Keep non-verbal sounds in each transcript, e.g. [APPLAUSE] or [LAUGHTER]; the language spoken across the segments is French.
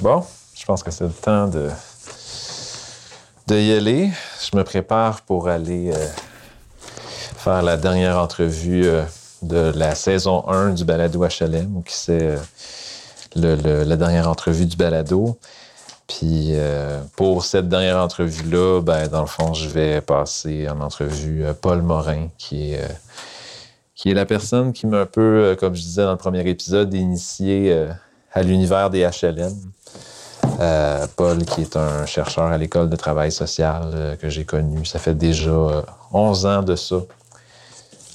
Bon, je pense que c'est le temps de, de y aller. Je me prépare pour aller euh, faire la dernière entrevue euh, de la saison 1 du balado HLM, qui c'est euh, la dernière entrevue du balado. Puis pour cette dernière entrevue-là, ben, dans le fond, je vais passer en entrevue Paul Morin, qui est, qui est la personne qui m'a un peu, comme je disais dans le premier épisode, initié à l'univers des HLM. Euh, Paul, qui est un chercheur à l'école de travail social euh, que j'ai connu, ça fait déjà euh, 11 ans de ça.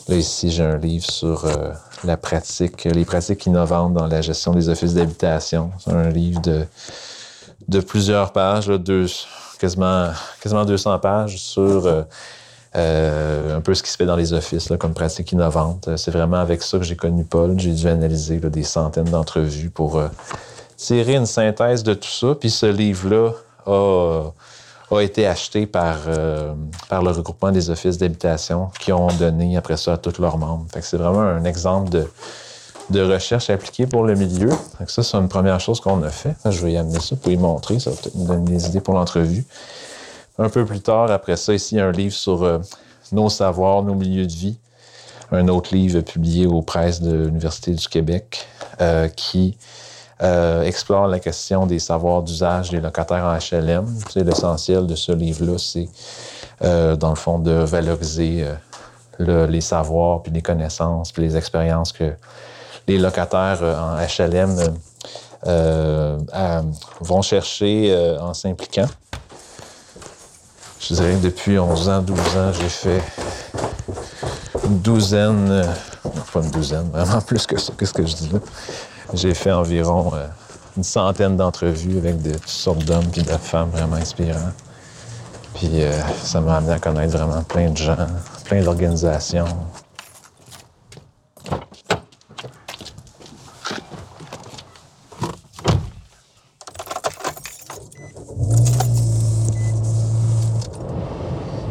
Là, ici, j'ai un livre sur euh, la pratique, les pratiques innovantes dans la gestion des offices d'habitation. C'est un livre de, plusieurs pages, deux, quasiment, quasiment 200 pages sur un peu ce qui se fait dans les offices comme pratique innovante. C'est vraiment avec ça que j'ai connu Paul. J'ai dû analyser des centaines d'entrevues pour tirer une synthèse de tout ça. Puis ce livre-là a, été acheté par, euh, par le regroupement des offices d'habitation qui ont donné après ça à tous leurs membres. C'est vraiment un exemple de, recherche appliquée pour le milieu. Ça, c'est une première chose qu'on a fait. Je vais y amener ça pour y montrer. Ça va peut-être nous donner des idées pour l'entrevue. Un peu plus tard, après ça, ici, un livre sur euh, nos savoirs, nos milieux de vie. Un autre livre publié aux presses de l'Université du Québec euh, qui euh, explore la question des savoirs d'usage des locataires en HLM. L'essentiel de ce livre-là, c'est euh, dans le fond de valoriser euh, le- les savoirs, puis les connaissances, puis les expériences que les locataires en HLM vont chercher en s'impliquant. Je dirais que depuis 11 ans, 12 ans, j'ai fait une douzaine, euh, pas une douzaine, vraiment [LAUGHS] plus que ça, qu'est-ce que je dis là? J'ai fait environ euh, une centaine d'entrevues avec de toutes sortes d'hommes et de femmes vraiment inspirants. Puis euh, ça m'a amené à connaître vraiment plein de gens, plein d'organisations.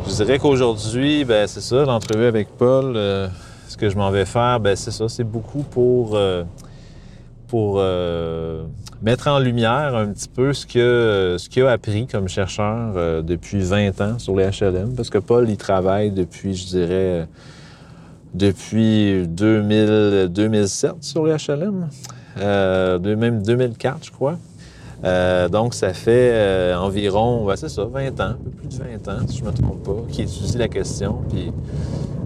Je dirais qu'aujourd'hui, ben, c'est ça, l'entrevue avec Paul, euh, ce que je m'en vais faire, ben, c'est ça, c'est beaucoup pour, pour euh, mettre en lumière un petit peu ce que ce qu'il a appris comme chercheur euh, depuis 20 ans sur les HLM, parce que Paul, il travaille depuis, je dirais, euh, depuis 2000, 2007 sur les HLM, même 2004, je crois. Euh, donc, ça fait euh, environ, c'est ça, 20 ans, un peu plus de 20 ans, si je ne me trompe pas, qui étudie la question. Puis,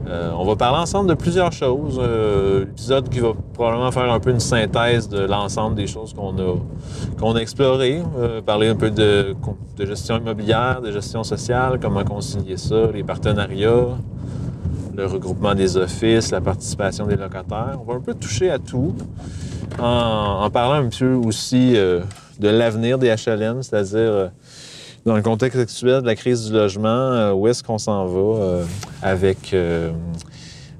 euh, on va parler ensemble de plusieurs choses. L'épisode qui va probablement faire un peu une synthèse de l'ensemble des choses qu'on a, a explorées. Parler un peu de, de gestion immobilière, de gestion sociale, comment concilier ça, les partenariats, le regroupement des offices, la participation des locataires. On va un peu toucher à tout en, en parlant un peu aussi de l'avenir des HLM, c'est-à-dire euh, dans le contexte actuel de la crise du logement, euh, où est-ce qu'on s'en va euh, avec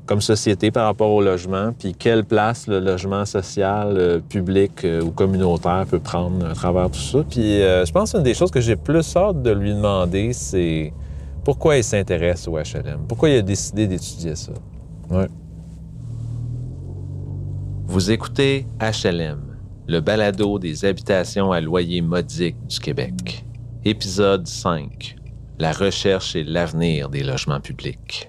comme société par rapport au logement, puis quelle place le logement social, public ou communautaire peut prendre à travers tout ça? Puis je pense qu'une des choses que j'ai plus hâte de lui demander, c'est pourquoi il s'intéresse au HLM, pourquoi il a décidé d'étudier ça? Ouais. Vous écoutez HLM, le balado des habitations à loyer modique du Québec. Épisode 5. La recherche et l'avenir des logements publics.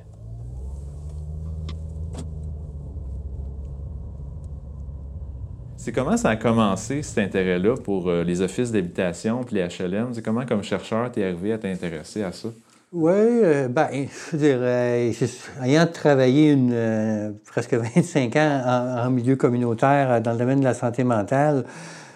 C'est comment ça a commencé, cet intérêt-là, pour euh, les offices d'habitation puis les HLM? C'est comment, comme chercheur, tu es arrivé à t'intéresser à ça? Oui, euh, ben, je dirais, je- ayant travaillé une, euh, presque [LAUGHS] 25 ans en, milieu communautaire euh, dans le domaine de la santé mentale,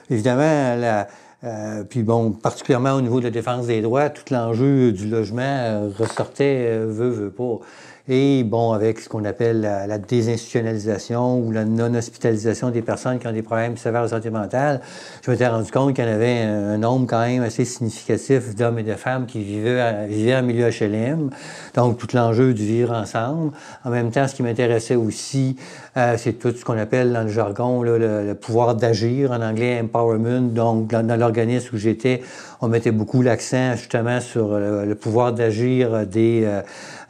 évidemment, la, euh, puis bon, particulièrement au niveau de la défense des droits, tout l'enjeu du logement euh, ressortait, euh, veut, veut pas. Et bon, avec ce qu'on appelle la, désinstitutionnalisation ou la non-hospitalisation des personnes qui ont des problèmes sévères de santé mentale, je m'étais rendu compte qu'il y en avait un, nombre quand même assez significatif d'hommes et de femmes qui vivaient, en milieu HLM. Donc, tout l'enjeu du vivre ensemble. En même temps, ce qui m'intéressait aussi, euh, c'est tout ce qu'on appelle dans le jargon le, pouvoir d'agir, en anglais empowerment. Donc, dans, l'organisme où j'étais, on mettait beaucoup l'accent justement sur le pouvoir d'agir des, euh,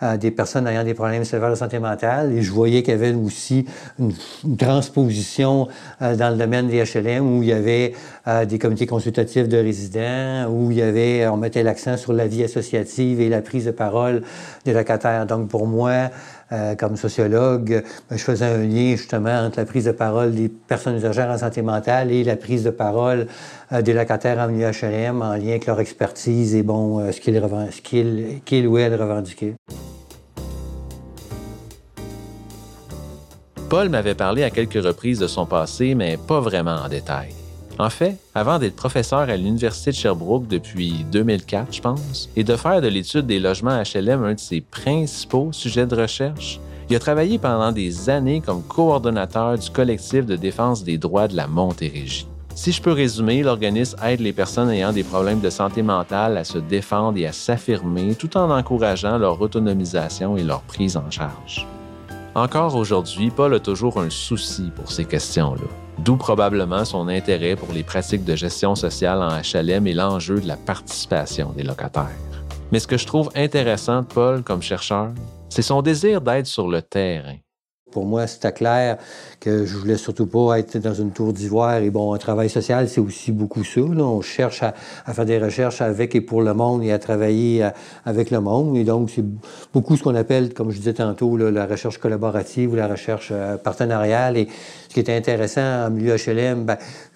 euh, des personnes ayant des problèmes sévères de santé mentale. Et je voyais qu'il y avait aussi une, transposition euh, dans le domaine des HLM où il y avait euh, des comités consultatifs de résidents, où il y avait, on mettait l'accent sur la vie associative et la prise de parole des locataires. Donc pour moi, euh, comme sociologue, je faisais un lien justement entre la prise de parole des personnes usagères en santé mentale et la prise de parole des locataires en milieu HLM en lien avec leur expertise et bon, ce qu'ils qu ou elles revendiquaient. Paul m'avait parlé à quelques reprises de son passé, mais pas vraiment en détail. En fait, avant d'être professeur à l'Université de Sherbrooke depuis 2004, je pense, et de faire de l'étude des logements HLM un de ses principaux sujets de recherche, il a travaillé pendant des années comme coordonnateur du collectif de défense des droits de la Montérégie. Si je peux résumer, l'organisme aide les personnes ayant des problèmes de santé mentale à se défendre et à s'affirmer tout en encourageant leur autonomisation et leur prise en charge. Encore aujourd'hui, Paul a toujours un souci pour ces questions-là d'où probablement son intérêt pour les pratiques de gestion sociale en HLM et l'enjeu de la participation des locataires. Mais ce que je trouve intéressant de Paul comme chercheur, c'est son désir d'être sur le terrain. Pour moi, c'était clair que je voulais surtout pas être dans une tour d'ivoire. Et bon, un travail social, c'est aussi beaucoup ça. On cherche à, faire des recherches avec et pour le monde et à travailler euh, avec le monde. Et donc, c'est beaucoup ce qu'on appelle, comme je disais tantôt, la recherche collaborative ou la recherche euh, partenariale. Et ce qui était intéressant en milieu HLM,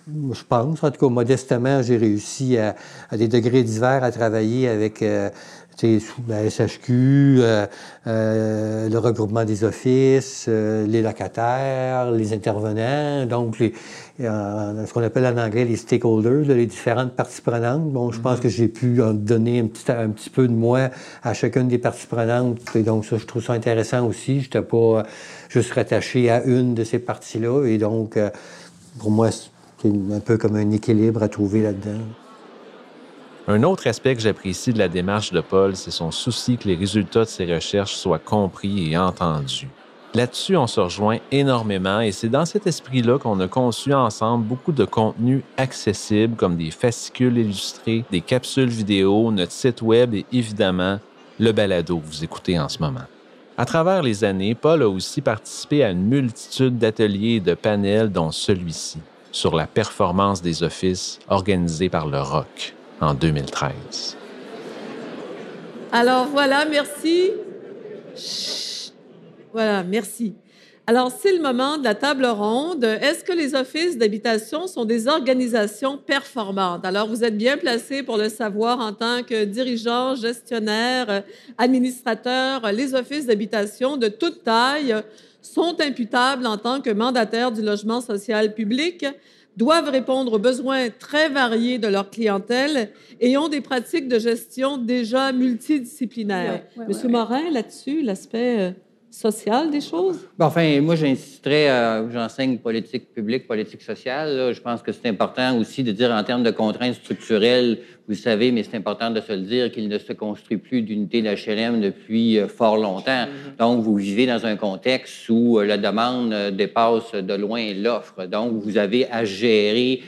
je pense, en tout cas, modestement, j'ai réussi à, des degrés divers à travailler avec euh, la SHQ, euh, euh, le regroupement des offices, euh, les locataires, les intervenants, donc les, ce qu'on appelle en anglais les stakeholders, les différentes parties prenantes. Bon, je pense mm-hmm. que j'ai pu en donner un petit, un petit peu de moi à chacune des parties prenantes. Et donc, ça, je trouve ça intéressant aussi. Je n'étais pas juste rattaché à une de ces parties-là. Et donc, pour moi, c'est un peu comme un équilibre à trouver là-dedans. Un autre aspect que j'apprécie de la démarche de Paul, c'est son souci que les résultats de ses recherches soient compris et entendus. Là-dessus, on se rejoint énormément et c'est dans cet esprit-là qu'on a conçu ensemble beaucoup de contenus accessibles comme des fascicules illustrés, des capsules vidéo, notre site web et évidemment le balado que vous écoutez en ce moment. À travers les années, Paul a aussi participé à une multitude d'ateliers et de panels, dont celui-ci, sur la performance des offices organisés par le ROC en 2013. Alors voilà, merci. Voilà, merci. Alors, c'est le moment de la table ronde. Est-ce que les offices d'habitation sont des organisations performantes? Alors, vous êtes bien placé pour le savoir en tant que dirigeant, gestionnaire, administrateur. Les offices d'habitation de toute taille sont imputables en tant que mandataires du logement social public doivent répondre aux besoins très variés de leur clientèle et ont des pratiques de gestion déjà multidisciplinaires. Monsieur Morin, là-dessus, l'aspect euh, social des choses? enfin, moi, j'insisterais, euh, j'enseigne politique publique, politique sociale. je pense que c'est important aussi de dire en termes de contraintes structurelles, vous savez, mais c'est important de se le dire, qu'il ne se construit plus d'unité d'HLM depuis euh, fort longtemps. Mm-hmm. Donc, vous vivez dans un contexte où euh, la demande dépasse de loin l'offre. Donc, vous avez à gérer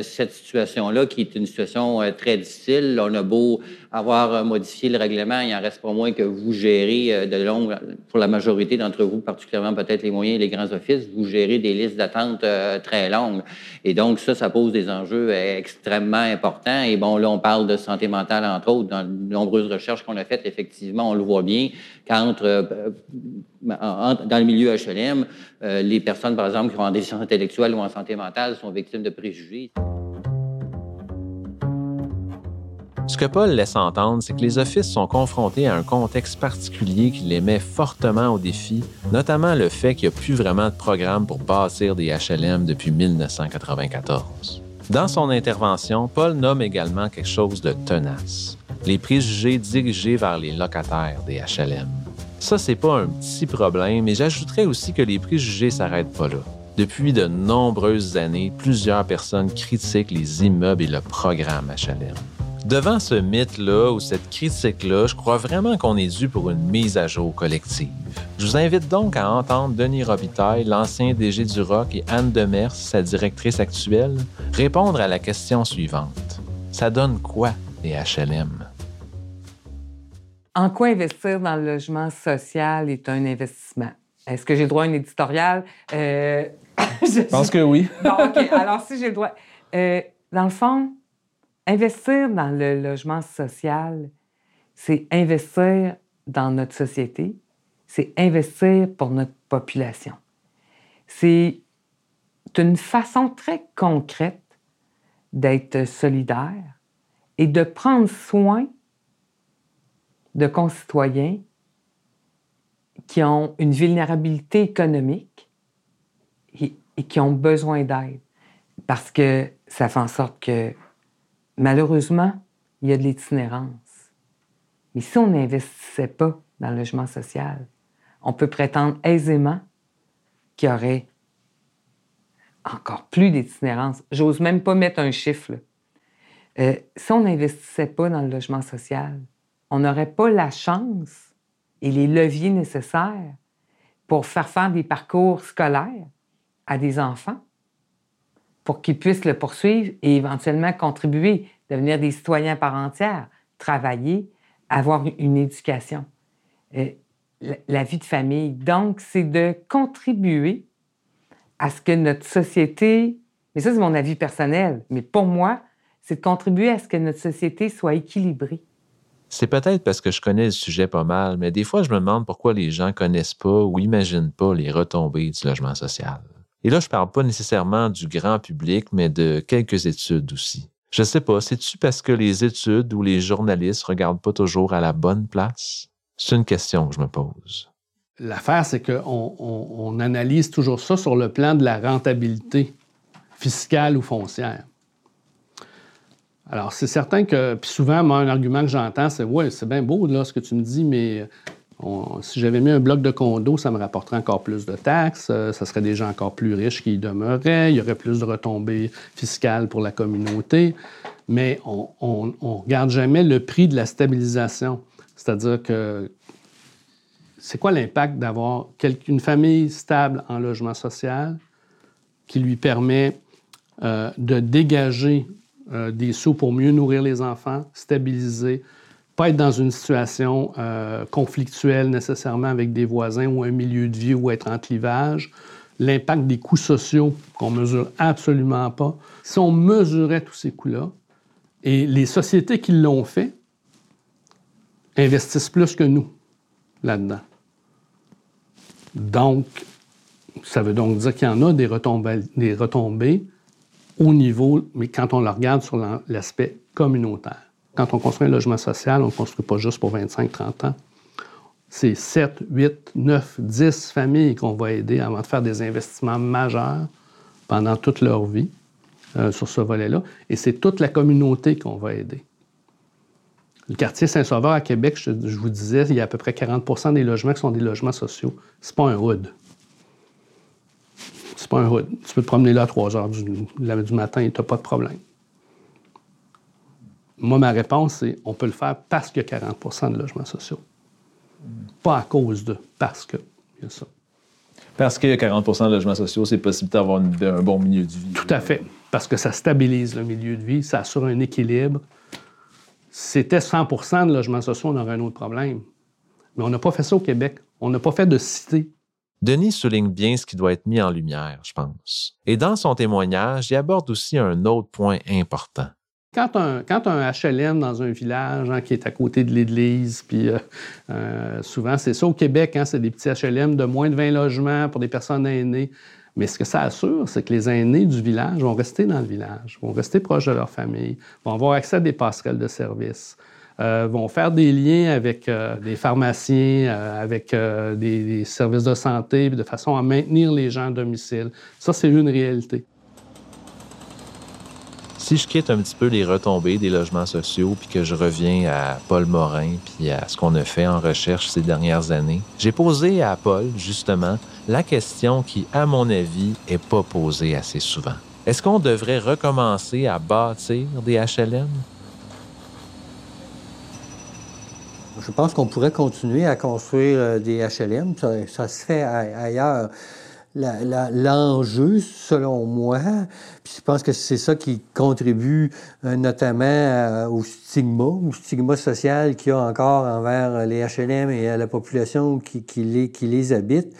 cette situation-là, qui est une situation très difficile. On a beau avoir modifié le règlement, il en reste pas moins que vous gérez euh, de longue, pour la majorité d'entre vous, particulièrement peut-être les moyens et les grands offices, vous gérez des listes d'attente euh, très longues. Et donc, ça, ça pose des enjeux euh, extrêmement importants. Et bon, là, on parle de santé mentale, entre autres. Dans de nombreuses recherches qu'on a faites, effectivement, on le voit bien, qu'entre dans le milieu HLM, les personnes, par exemple, qui ont en déficience intellectuelle ou en santé mentale sont victimes de préjugés. Ce que Paul laisse entendre, c'est que les offices sont confrontés à un contexte particulier qui les met fortement au défi, notamment le fait qu'il n'y a plus vraiment de programme pour bâtir des HLM depuis 1994. Dans son intervention, Paul nomme également quelque chose de tenace, les préjugés dirigés vers les locataires des HLM. Ça, c'est pas un petit problème, mais j'ajouterais aussi que les préjugés s'arrêtent pas là. Depuis de nombreuses années, plusieurs personnes critiquent les immeubles et le programme HLM. Devant ce mythe-là ou cette critique-là, je crois vraiment qu'on est dû pour une mise à jour collective. Je vous invite donc à entendre Denis Robitaille, l'ancien DG du ROC, et Anne Demers, sa directrice actuelle, répondre à la question suivante. Ça donne quoi les HLM? En quoi investir dans le logement social est un investissement? Est-ce que j'ai le droit à un éditorial? Euh, [LAUGHS] je pense que oui. OK. Alors, si j'ai le droit. Euh, dans le fond, investir dans le logement social, c'est investir dans notre société, c'est investir pour notre population. C'est une façon très concrète d'être solidaire et de prendre soin de concitoyens qui ont une vulnérabilité économique et, qui ont besoin d'aide. Parce que ça fait en sorte que, malheureusement, il y a de l'itinérance. Mais si on n'investissait pas dans le logement social, on peut prétendre aisément qu'il y aurait encore plus d'itinérance. J'ose même pas mettre un chiffre. Euh, si on n'investissait pas dans le logement social, on n'aurait pas la chance et les leviers nécessaires pour faire faire des parcours scolaires à des enfants pour qu'ils puissent le poursuivre et éventuellement contribuer, devenir des citoyens par entière, travailler, avoir une éducation, euh, la vie de famille. Donc, c'est de contribuer à ce que notre société, mais ça c'est mon avis personnel, mais pour moi, c'est de contribuer à ce que notre société soit équilibrée. C'est peut-être parce que je connais le sujet pas mal, mais des fois, je me demande pourquoi les gens connaissent pas ou imaginent pas les retombées du logement social. Et là, je parle pas nécessairement du grand public, mais de quelques études aussi. Je sais pas, c'est-tu parce que les études ou les journalistes regardent pas toujours à la bonne place? C'est une question que je me pose. L'affaire, c'est qu'on on, analyse toujours ça sur le plan de la rentabilité fiscale ou foncière. Alors, c'est certain que, puis souvent, moi, un argument que j'entends, c'est Ouais, c'est bien beau là, ce que tu me dis, mais si j'avais mis un bloc de condo, ça me rapporterait encore plus de taxes, euh, ça serait des gens encore plus riches qui y demeuraient, il y aurait plus de retombées fiscales pour la communauté, mais on ne regarde jamais le prix de la stabilisation. C'est-à-dire que c'est quoi l'impact d'avoir une famille stable en logement social qui lui permet euh, de dégager euh, des sous pour mieux nourrir les enfants, stabiliser, pas être dans une situation euh, conflictuelle nécessairement avec des voisins ou un milieu de vie ou être en clivage. L'impact des coûts sociaux qu'on mesure absolument pas. Si on mesurait tous ces coûts-là, et les sociétés qui l'ont fait investissent plus que nous là-dedans. Donc, ça veut donc dire qu'il y en a des retombées, des retombées au niveau, mais quand on le regarde sur l'aspect communautaire. Quand on construit un logement social, on ne construit pas juste pour 25-30 ans. C'est 7, 8, 9, 10 familles qu'on va aider avant de faire des investissements majeurs pendant toute leur vie euh, sur ce volet-là. Et c'est toute la communauté qu'on va aider. Le quartier Saint-Sauveur à Québec, je, vous disais, il y a à peu près 40% des logements qui sont des logements sociaux. C'est pas un hood c'est pas un hood. Tu peux te promener là à 3 heures du, du matin et tu n'as pas de problème. Moi, ma réponse, c'est on peut le faire parce qu'il y a 40% de logements sociaux. Pas à cause de, parce que. Il y a ça. Parce qu'il y a 40% de logements sociaux, c'est possible d'avoir un bon milieu de vie. Tout à fait. Parce que ça stabilise le milieu de vie, ça assure un équilibre. C'était 100% de logements sociaux, on aurait un autre problème. Mais on n'a pas fait ça au Québec. On n'a pas fait de cité Denis souligne bien ce qui doit être mis en lumière, je pense. Et dans son témoignage, il aborde aussi un autre point important. Quand un, quand un HLM dans un village hein, qui est à côté de l'église, puis euh, euh, souvent c'est ça au Québec, hein, c'est des petits HLM de moins de 20 logements pour des personnes aînées. Mais ce que ça assure, c'est que les aînés du village vont rester dans le village, vont rester proches de leur famille, vont avoir accès à des passerelles de services, euh, vont faire des liens avec des pharmaciens, avec des, services de santé, de façon à maintenir les gens à domicile. Ça, c'est une réalité. Si je quitte un petit peu les retombées des logements sociaux, puis que je reviens à Paul Morin, puis à ce qu'on a fait en recherche ces dernières années, j'ai posé à Paul, justement, la question qui, à mon avis, est pas posée assez souvent. Est-ce qu'on devrait recommencer à bâtir des HLM? Je pense qu'on pourrait continuer à construire euh, des HLM. Ça, se fait ailleurs. L'enjeu, selon moi. Puis je pense que c'est ça qui contribue euh, notamment euh, au stigma, au stigma social qu'il y a encore envers les HLM et à la population qui, les habite.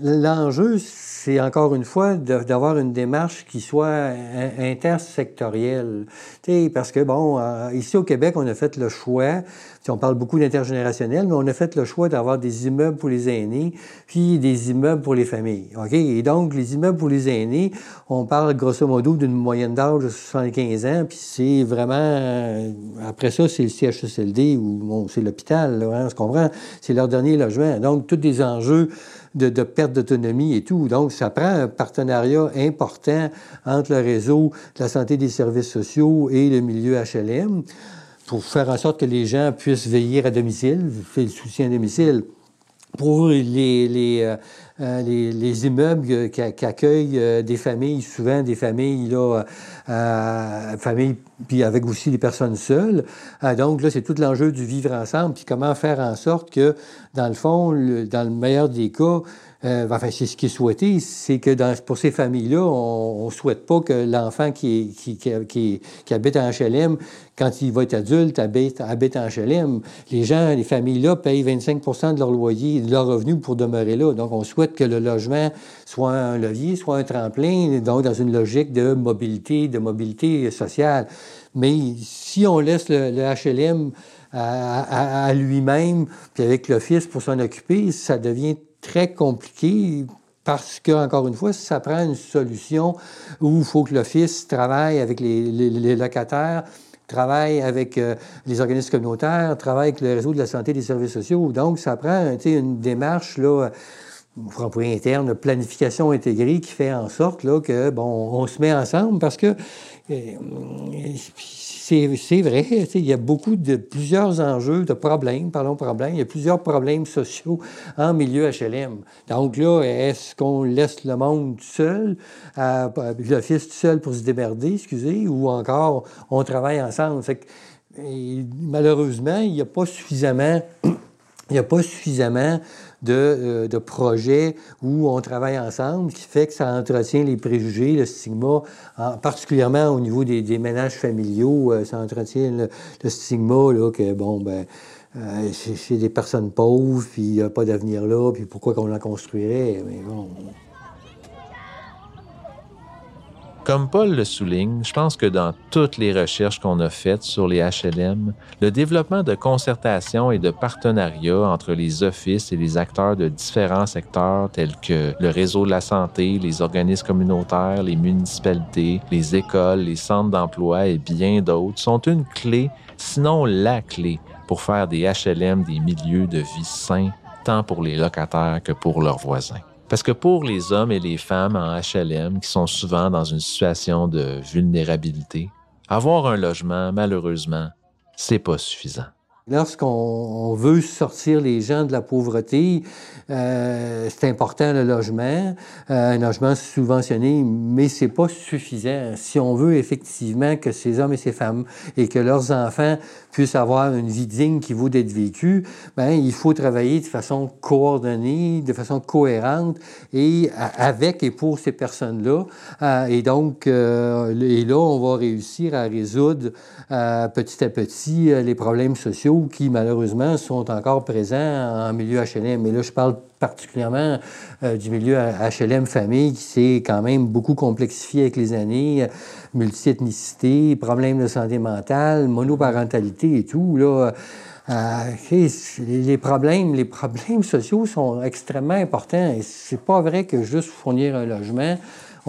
L'enjeu, c'est encore une fois d'avoir une démarche qui soit intersectorielle. parce que, bon, euh, ici au Québec, on a fait le choix, on parle beaucoup d'intergénérationnel, mais on a fait le choix d'avoir des immeubles pour les aînés, puis des immeubles pour les familles. OK? Et donc, les immeubles pour les aînés, on parle grosso modo d'une moyenne d'âge de 75 ans, puis c'est vraiment... Euh, après ça, c'est le CHSLD ou c'est l'hôpital, hein, on se comprend? C'est leur dernier logement. Donc, tous des enjeux de, perte d'autonomie et tout. Donc, ça prend un partenariat important entre le réseau de la santé des services sociaux et le milieu HLM pour faire en sorte que les gens puissent veiller à domicile, faire le soutien à domicile. Pour les, euh, les, les, immeubles qui, accueillent euh, des familles, souvent des familles, là, familles, puis avec aussi des personnes seules. donc là, c'est tout l'enjeu du vivre ensemble, puis comment faire en sorte que, dans le fond, dans le meilleur des cas, euh, enfin, c'est ce qui est souhaité, c'est que pour ces familles-là, on ne souhaite pas que l'enfant qui, qui, qui, habite en HLM, quand il va être adulte, habite, habite en HLM. Les gens, les familles-là payent 25 de leur loyer, de leur revenu pour demeurer là. Donc, on souhaite que le logement soit un levier, soit un tremplin, donc dans une logique de mobilité, de mobilité sociale. Mais si on laisse le, HLM à, à lui-même, puis avec l'office pour s'en occuper, ça devient très compliqué parce que, encore une fois, ça prend une solution où il faut que l'Office travaille avec les, locataires, travaille avec euh, les organismes communautaires, travaille avec le réseau de la santé et des services sociaux. Donc, ça prend une démarche là, pour interne, planification intégrée qui fait en sorte là, que bon, on se met ensemble parce que euh, c'est vrai, il y a beaucoup de plusieurs enjeux, de problèmes, parlons problèmes, il y a plusieurs problèmes sociaux en milieu HLM. Donc là, est-ce qu'on laisse le monde seul, euh, l'office seul pour se démerder, excusez, ou encore on travaille ensemble? malheureusement, il n'y a pas suffisamment, [CLEARS THROAT] il n'y a pas suffisamment euh, de, projets où on travaille ensemble, qui fait que ça entretient les préjugés, le stigma, particulièrement au niveau des, ménages familiaux, euh, ça entretient le, stigma là, que, bon, ben, euh, des personnes pauvres, puis il n'y a pas d'avenir là, puis pourquoi qu'on la construirait? Mais bon, Comme Paul le souligne, je pense que dans toutes les recherches qu'on a faites sur les HLM, le développement de concertation et de partenariat entre les offices et les acteurs de différents secteurs tels que le réseau de la santé, les organismes communautaires, les municipalités, les écoles, les centres d'emploi et bien d'autres sont une clé, sinon la clé, pour faire des HLM des milieux de vie sains, tant pour les locataires que pour leurs voisins. Parce que pour les hommes et les femmes en HLM qui sont souvent dans une situation de vulnérabilité, avoir un logement, malheureusement, c'est pas suffisant. Lorsqu'on veut sortir les gens de la pauvreté, euh, c'est important le logement, euh, un logement subventionné, mais c'est pas suffisant. Si on veut effectivement que ces hommes et ces femmes et que leurs enfants puissent avoir une vie digne qui vaut d'être vécue, ben il faut travailler de façon coordonnée, de façon cohérente et avec et pour ces personnes-là. Euh, et donc, et là, on va réussir à résoudre petit à petit les problèmes sociaux qui, malheureusement, sont encore présents en milieu HLM. Mais là, je parle particulièrement euh, du milieu HLM famille qui s'est quand même beaucoup complexifié avec les années, multiethnicité, problèmes de santé mentale, monoparentalité et tout. Là, euh, les problèmes, les problèmes [LAUGHS] sociaux sont extrêmement importants. Et c'est pas vrai que juste fournir un logement,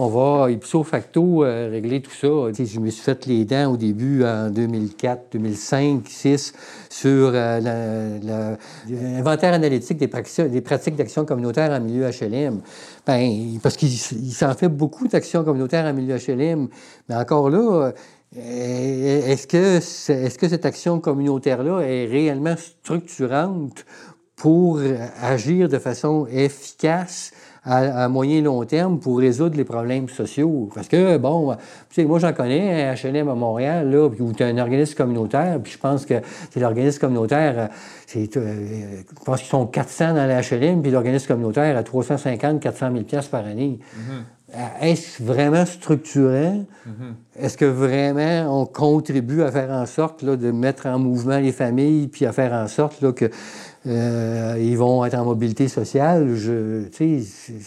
on va ipso facto euh, régler tout ça. je me suis fait les dents au début en 2004, 2005, 2006 sur euh, l'inventaire analytique des, pratiques d'action communautaire en milieu HLM. Ben, parce qu'il s'en fait beaucoup d'actions communautaires en milieu HLM. Mais encore là, est-ce que, est-ce que cette action communautaire-là est réellement structurante pour agir de façon efficace à, moyen et long terme pour résoudre les problèmes sociaux? Parce que, bon, tu sais, moi, j'en connais un HLM à Montréal, là, où tu as un organisme communautaire, puis je pense que c'est l'organisme communautaire, c'est, je pense qu'ils sont 400 dans la HLM, puis l'organisme communautaire à 350, 400 000 par année. Est-ce vraiment structurant? Mm-hmm. Est-ce que vraiment on contribue à faire en sorte là, de mettre en mouvement les familles, puis à faire en sorte que euh, vont être en mobilité sociale? Je,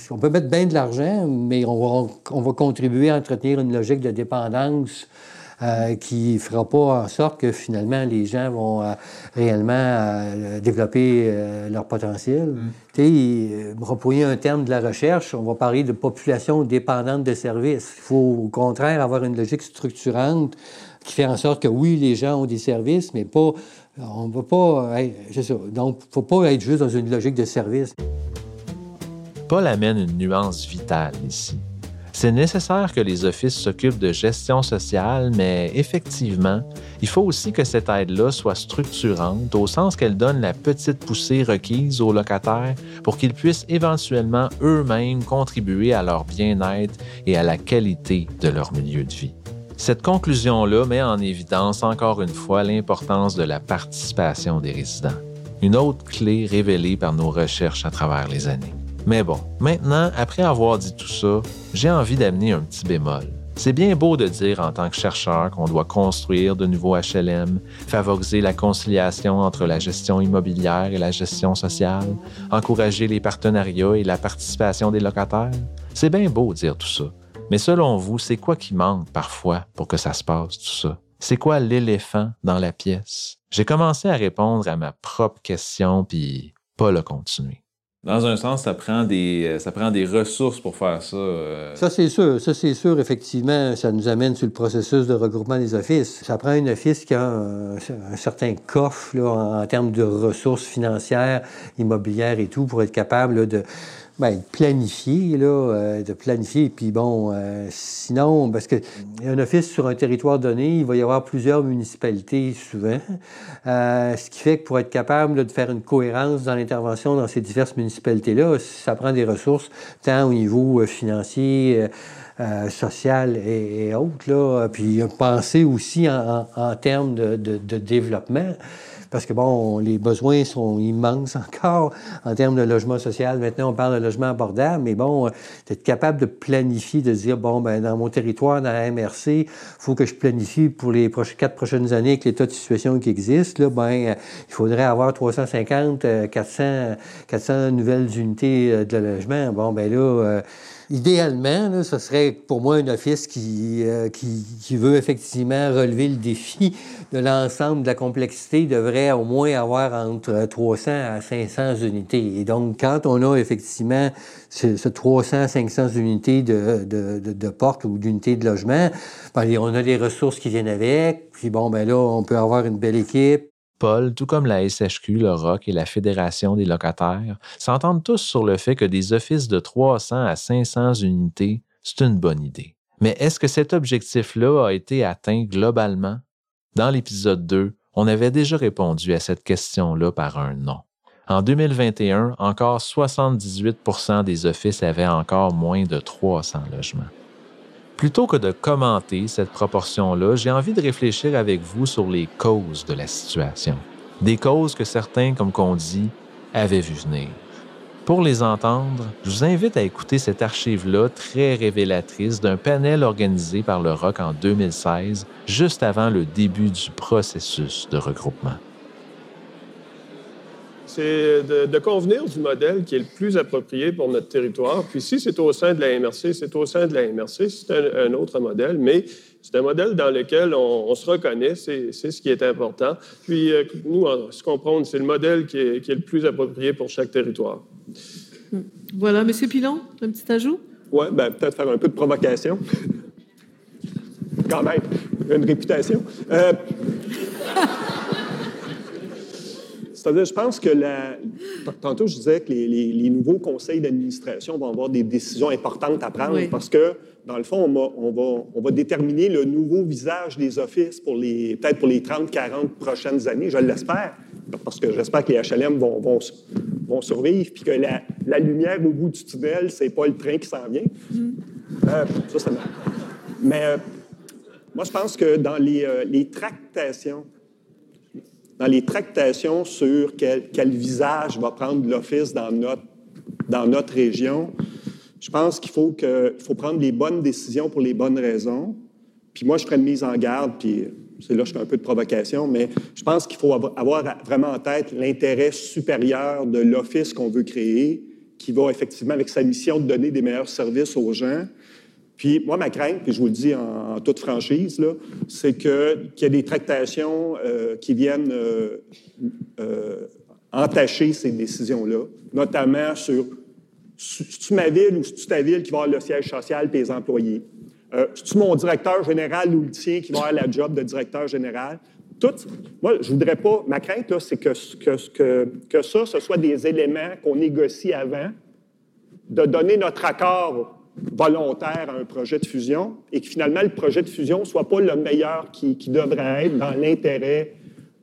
on peut mettre bien de l'argent, mais on va, on va, contribuer à entretenir une logique de dépendance euh, qui ne fera pas en sorte que finalement les gens vont euh, réellement euh, développer leur potentiel. Mm. Tu sais, reposer un terme de la recherche, on va parler de population dépendante de services. Il faut au contraire avoir une logique structurante qui fait en sorte que oui, les gens ont des services, mais pas. On ne va pas. c'est ça. Donc, il ne faut pas être juste dans une logique de service. Paul amène une nuance vitale ici. C'est nécessaire que les offices s'occupent de gestion sociale, mais effectivement, il faut aussi que cette aide-là soit structurante, au sens qu'elle donne la petite poussée requise aux locataires pour qu'ils puissent éventuellement eux-mêmes contribuer à leur bien-être et à la qualité de leur milieu de vie. Cette conclusion-là met en évidence encore une fois l'importance de la participation des résidents, une autre clé révélée par nos recherches à travers les années. Mais bon, maintenant, après avoir dit tout ça, j'ai envie d'amener un petit bémol. C'est bien beau de dire en tant que chercheur qu'on doit construire de nouveaux HLM, favoriser la conciliation entre la gestion immobilière et la gestion sociale, encourager les partenariats et la participation des locataires. C'est bien beau dire tout ça. Mais selon vous, c'est quoi qui manque parfois pour que ça se passe, tout ça? C'est quoi l'éléphant dans la pièce? J'ai commencé à répondre à ma propre question, puis pas le continuer. Dans un sens, ça prend des, euh, ça prend des ressources pour faire ça. Euh. Ça, c'est sûr. Ça, c'est sûr. Effectivement, ça nous amène sur le processus de regroupement des offices. Ça prend un office qui a un, certain coffre là, en, termes de ressources financières, immobilières et tout, pour être capable de Bien, planifier, là, euh, de planifier. Puis bon, euh, sinon, parce que un office sur un territoire donné, il va y avoir plusieurs municipalités souvent. Euh, ce qui fait que pour être capable de faire une cohérence dans l'intervention dans ces diverses municipalités-là, ça prend des ressources, tant au niveau financier, social et, autres. Là. Puis penser aussi en, termes de développement parce que, bon, les besoins sont immenses [LAUGHS] encore en termes de logement social. Maintenant, on parle de logement abordable, mais bon, d'être capable de planifier, de dire, bon, ben dans mon territoire, dans la MRC, il faut que je planifie pour les quatre prochaines années avec l'état de situation qui existe. Là, ben, il faudrait avoir 350, 400, 400 nouvelles unités euh, de logement. Bon, ben là, idéalement, ce serait pour moi un office euh, qui, veut effectivement relever le défi de l'ensemble de la complexité, devrait au moins avoir entre 300 à 500 unités. Et donc, quand on a effectivement ce, 300 500 unités de, de, portes ou d'unités de logement, ben, on a des ressources qui viennent avec, puis bon, ben là, on peut avoir une belle équipe, Paul, tout comme la SHQ, le ROC et la Fédération des locataires, s'entendent tous sur le fait que des offices de 300 à 500 unités, c'est une bonne idée. Mais est-ce que cet objectif-là a été atteint globalement? Dans l'épisode 2, on avait déjà répondu à cette question-là par un non. En 2021, encore 78% des offices avaient encore moins de 300 logements. Plutôt que de commenter cette proportion-là, j'ai envie de réfléchir avec vous sur les causes de la situation. Des causes que certains, comme qu'on dit, avaient vu venir. Pour les entendre, je vous invite à écouter cette archive-là très révélatrice d'un panel organisé par le ROC en 2016, juste avant le début du processus de regroupement c'est de, convenir du modèle qui est le plus approprié pour notre territoire. Puis si c'est au sein de la MRC, c'est au sein de la MRC, c'est un, autre modèle, mais c'est un modèle dans lequel on, se reconnaît, c'est ce qui est important. Puis euh, nous, ce qu'on prône, c'est le modèle qui est, qui est, le plus approprié pour chaque territoire. Voilà, M. Pilon, un petit ajout? Oui, ben, peut-être faire un peu de provocation. [LAUGHS] Quand même, une réputation. Euh... C'est-à-dire, je pense que la... tantôt, je disais que les, nouveaux conseils d'administration vont avoir des décisions importantes à prendre parce que, dans le fond, on va, on, va, déterminer le nouveau visage des offices pour les, peut-être pour les 30, 40 prochaines années, je l'espère, parce que j'espère que les HLM vont, vont, vont survivre, puis que la, la, lumière au bout du tunnel, c'est pas le train qui s'en vient. Mm. Euh, ça. Mais euh, moi, je pense que dans les, euh, les, tractations, dans les tractations sur quel, visage va prendre l'Office dans notre, dans notre région, je pense qu'il faut, que, faut prendre les bonnes décisions pour les bonnes raisons. Puis moi, je ferai une mise en garde, puis c'est là que je fais un peu de provocation, mais je pense qu'il faut avoir vraiment en tête l'intérêt supérieur de l'office qu'on veut créer, qui va effectivement, avec sa mission de donner des meilleurs services aux gens. Puis moi, ma crainte, puis je vous le dis en, toute franchise, c'est qu'il y a des tractations euh, qui viennent euh, euh, entacher ces décisions-là, notamment sur c'est-tu ma ville ou c'est-tu ta ville qui va avoir le siège social et les employés? Euh, c'est-tu mon directeur général ou le tien qui va avoir la job de directeur général? Tout, moi, je voudrais pas. Ma crainte, c'est que, que, que, ça, ce soit des éléments qu'on négocie avant, de donner notre accord volontaire à un projet de fusion et que finalement, le projet de fusion ne soit pas le meilleur qui, qui devrait être dans l'intérêt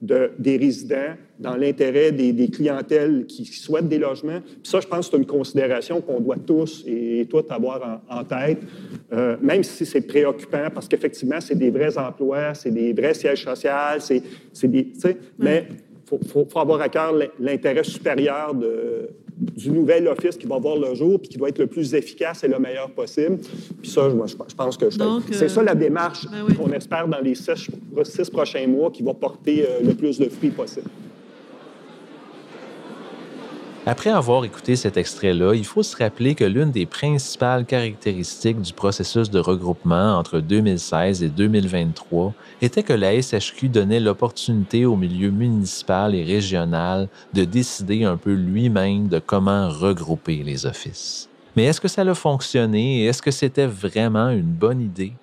de, des résidents, dans l'intérêt des, des, clientèles qui, souhaitent des logements. Ça, je pense que c'est une considération qu'on doit tous et, toutes avoir en, tête, euh, même si c'est préoccupant, parce qu'effectivement, c'est des vrais emplois, c'est des vrais sièges sociaux, c'est des... Mais il faut, faut, avoir à cœur l'intérêt supérieur de, du nouvel office qui va voir le jour puis qui doit être le plus efficace et le meilleur possible. Puis ça, moi, je, pense que c'est ça la démarche ben qu'on espère dans les six, six, prochains mois qui va porter euh, le plus de fruits possible. Après avoir écouté cet extrait-là, il faut se rappeler que l'une des principales caractéristiques du processus de regroupement entre 2016 et 2023 était que la SHQ donnait l'opportunité au milieu municipal et régional de décider un peu lui-même de comment regrouper les offices. Mais est-ce que ça a fonctionné et est-ce que c'était vraiment une bonne idée?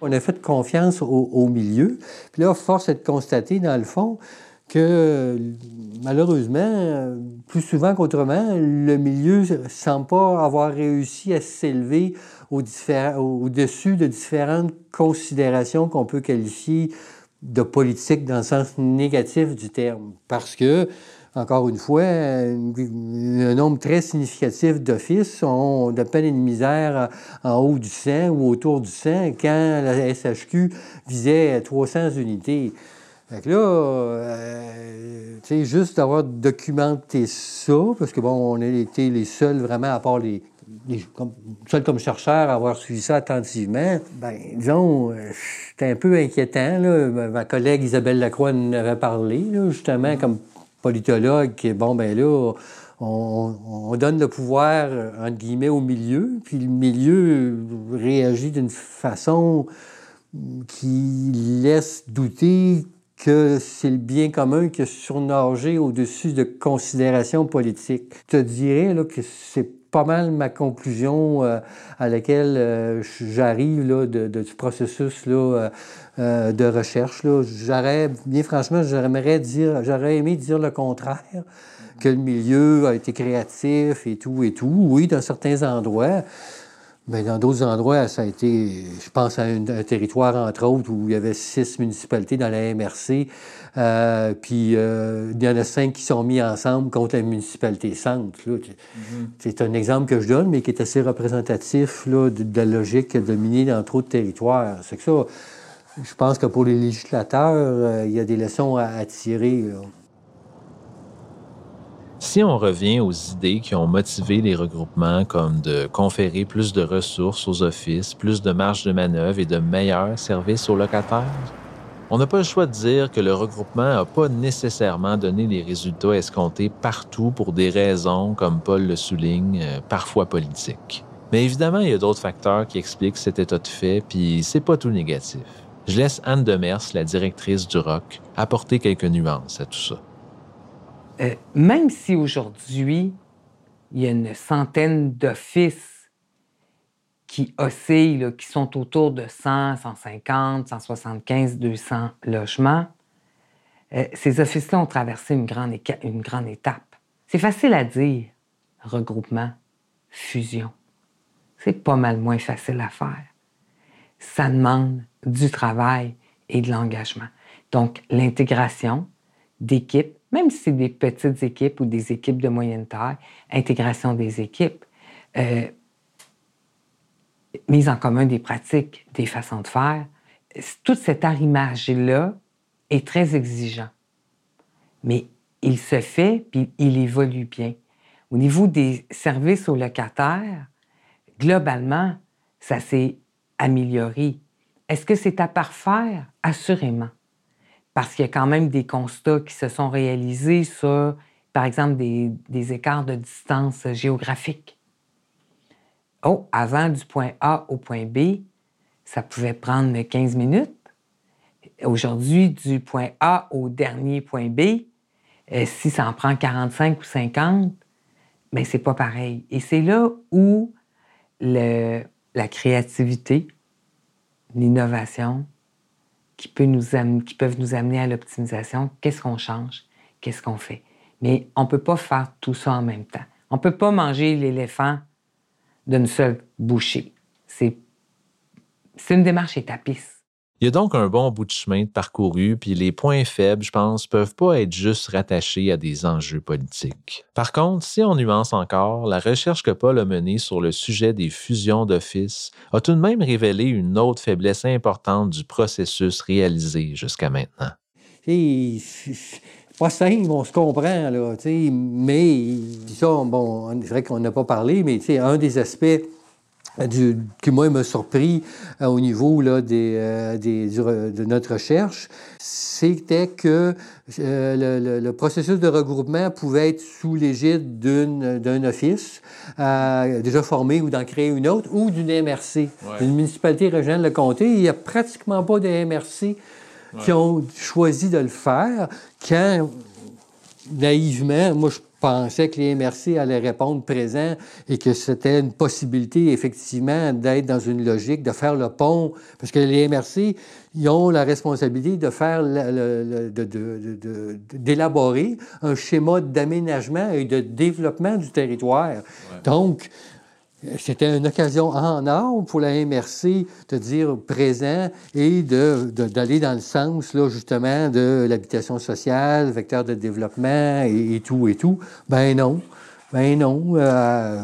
On a fait confiance au, milieu. Puis là, force est de constater, dans le fond, que malheureusement, plus souvent qu'autrement, le milieu ne semble pas avoir réussi à s'élever au-dessus de différentes considérations qu'on peut qualifier de politiques dans le sens négatif du terme. Parce que, encore une fois, un nombre très significatif d'offices ont de peine et de misère en haut du 100 ou autour du 100 quand la SHQ visait 300 unités. Fait que là, euh, tu sais, juste d'avoir documenté ça, parce que bon, on a été les seuls vraiment, à part les, comme, seuls comme chercheurs à avoir suivi ça attentivement, ben, disons, euh, c'était un peu inquiétant. Là. Ma collègue Isabelle Lacroix en avait parlé, là, justement, comme politologue, qui bon, ben là, on, on, donne le pouvoir, entre guillemets, au milieu, puis le milieu réagit d'une façon qui laisse douter que c'est le bien commun qui a surnagé au-dessus de considérations politiques. Je te dirais là, que c'est pas mal ma conclusion euh, à laquelle euh, j'arrive là, de, du processus là, euh, de recherche. J'aurais, bien franchement, j'aimerais dire, j'aurais aimé dire le contraire, que le milieu a été créatif et tout et tout. Oui, dans certains endroits. Bien, dans d'autres endroits, ça a été, je pense à un, territoire, entre autres, où il y avait six municipalités dans la MRC, euh, puis euh, il y en a cinq qui sont mis ensemble contre la municipalité centre. Mm-hmm. C'est un exemple que je donne, mais qui est assez représentatif là, de, la logique qui a dominé dans trop de territoires. C'est que ça, je pense que pour les législateurs, euh, il y a des leçons à, à tirer. Là. Si on revient aux idées qui ont motivé les regroupements, comme de conférer plus de ressources aux offices, plus de marge de manœuvre et de meilleurs services aux locataires, on n'a pas le choix de dire que le regroupement n'a pas nécessairement donné les résultats escomptés partout pour des raisons, comme Paul le souligne, euh, parfois politiques. Mais évidemment, il y a d'autres facteurs qui expliquent cet état de fait, puis c'est pas tout négatif. Je laisse Anne Demers, la directrice du ROC, apporter quelques nuances à tout ça. Euh, même si aujourd'hui, il y a une centaine d'offices qui oscillent, qui sont autour de 100, 150, 175, 200 logements, euh, ces offices-là ont traversé une grande, une grande étape. C'est facile à dire, regroupement, fusion. C'est pas mal moins facile à faire. Ça demande du travail et de l'engagement. Donc, l'intégration d'équipes même si c'est des petites équipes ou des équipes de moyenne taille, intégration des équipes, euh, mise en commun des pratiques, des façons de faire, tout cet arrimage-là est très exigeant. Mais il se fait, puis il évolue bien. Au niveau des services aux locataires, globalement, ça s'est amélioré. Est-ce que c'est à parfaire? Assurément. Parce qu'il y a quand même des constats qui se sont réalisés sur, par exemple, des, écarts de distance géographique. Oh, avant du point A au point B, ça pouvait prendre 15 minutes. Aujourd'hui, du point A au dernier point B, euh, si ça en prend 45 ou 50, mais c'est pas pareil. Et c'est là où la créativité, l'innovation, qui, peuvent nous amener à l'optimisation, qu'est-ce qu'on change, qu'est-ce qu'on fait? Mais on ne peut pas faire tout ça en même temps. On ne peut pas manger l'éléphant d'une seule bouchée. C'est une démarche étapiste. Il y a donc un bon bout de chemin parcouru, puis les points faibles, je pense, peuvent pas être juste rattachés à des enjeux politiques. Par contre, si on nuance encore, la recherche que Paul a menée sur le sujet des fusions d'office a tout de même révélé une autre faiblesse importante du processus réalisé jusqu'à maintenant. C'est pas simple, on se comprend, mais ça, bon, c'est vrai qu'on n'a pas parlé, mais un des aspects du, qui, moi, m'a surpris euh, au niveau là, des, euh, des, de notre recherche, c'était que euh, le, processus de regroupement pouvait être sous l'égide d'un office déjà formé ou d'en créer une autre, ou d'une MRC, d'une municipalité régionale de comté. Il n'y a pratiquement pas de MRC qui ont choisi de le faire quand, naïvement, moi, je pensait que les MRC allaient répondre présent et que c'était une possibilité, effectivement, d'être dans une logique, de faire le pont, parce que les MRC, ils ont la responsabilité de faire, d'élaborer un schéma d'aménagement et de développement du territoire. Donc, c'était une occasion en or pour la MRC de dire présent et d'aller dans le sens, là, justement, de l'habitation sociale, vecteur de développement et, tout et tout. Ben non. Ben non. Euh,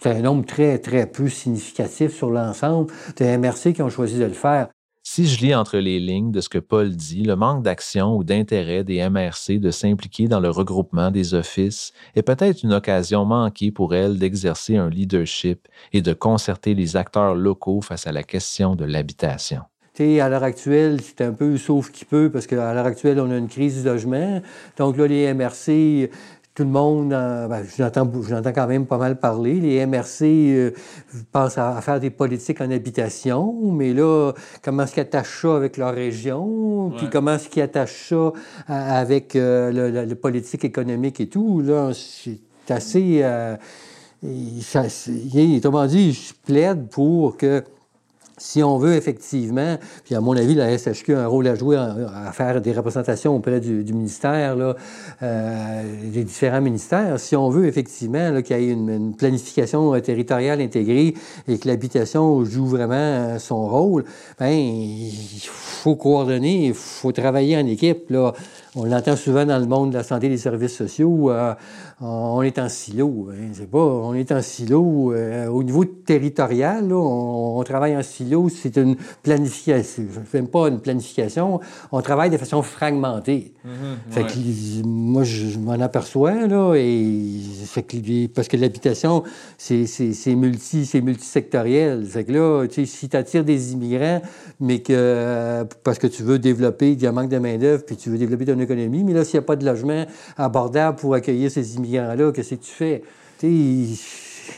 c'est un nombre très, très peu significatif sur l'ensemble des MRC qui ont choisi de le faire. Si je lis entre les lignes de ce que Paul dit, le manque d'action ou d'intérêt des MRC de s'impliquer dans le regroupement des offices est peut-être une occasion manquée pour elles d'exercer un leadership et de concerter les acteurs locaux face à la question de l'habitation. à l'heure actuelle, c'est un peu sauf qui peut, parce qu'à l'heure actuelle, on a une crise du logement. Donc là, les MRC tout le monde, euh, ben, j'entends quand même pas mal parler. Les MRC euh, pensent à, faire des politiques en habitation, mais là, comment est-ce qu'ils attachent ça avec leur région? Puis comment est-ce qu'ils attachent ça avec euh, le, politique économique et tout? Là, c'est assez... Ça, autrement dit, je plaide pour que si on veut effectivement, puis à mon avis, la SHQ a un rôle à jouer à, faire des représentations auprès du, ministère, euh, des différents ministères, si on veut effectivement qu'il y ait une, planification territoriale intégrée et que l'habitation joue vraiment euh, son rôle, ben il faut coordonner, il faut travailler en équipe. Là. On l'entend souvent dans le monde de la santé et des services sociaux. Euh, on est en silo. Hein, c'est pas, on est en silo. Au niveau territorial, on, travaille en silo. C'est une planification. Même pas une planification. On travaille de façon fragmentée. Mm-hmm. fait que, moi, je, m'en aperçois là, et fait que, parce que l'habitation, c'est, multi, c'est multisectoriel. Fait que là, si tu attires des immigrants, mais que parce que tu veux développer, il y a un manque de main d'œuvre, puis tu veux développer ton économie. Mais là, s'il n'y a pas de logement abordable pour accueillir ces immigrants-là, qu'est-ce que tu fais?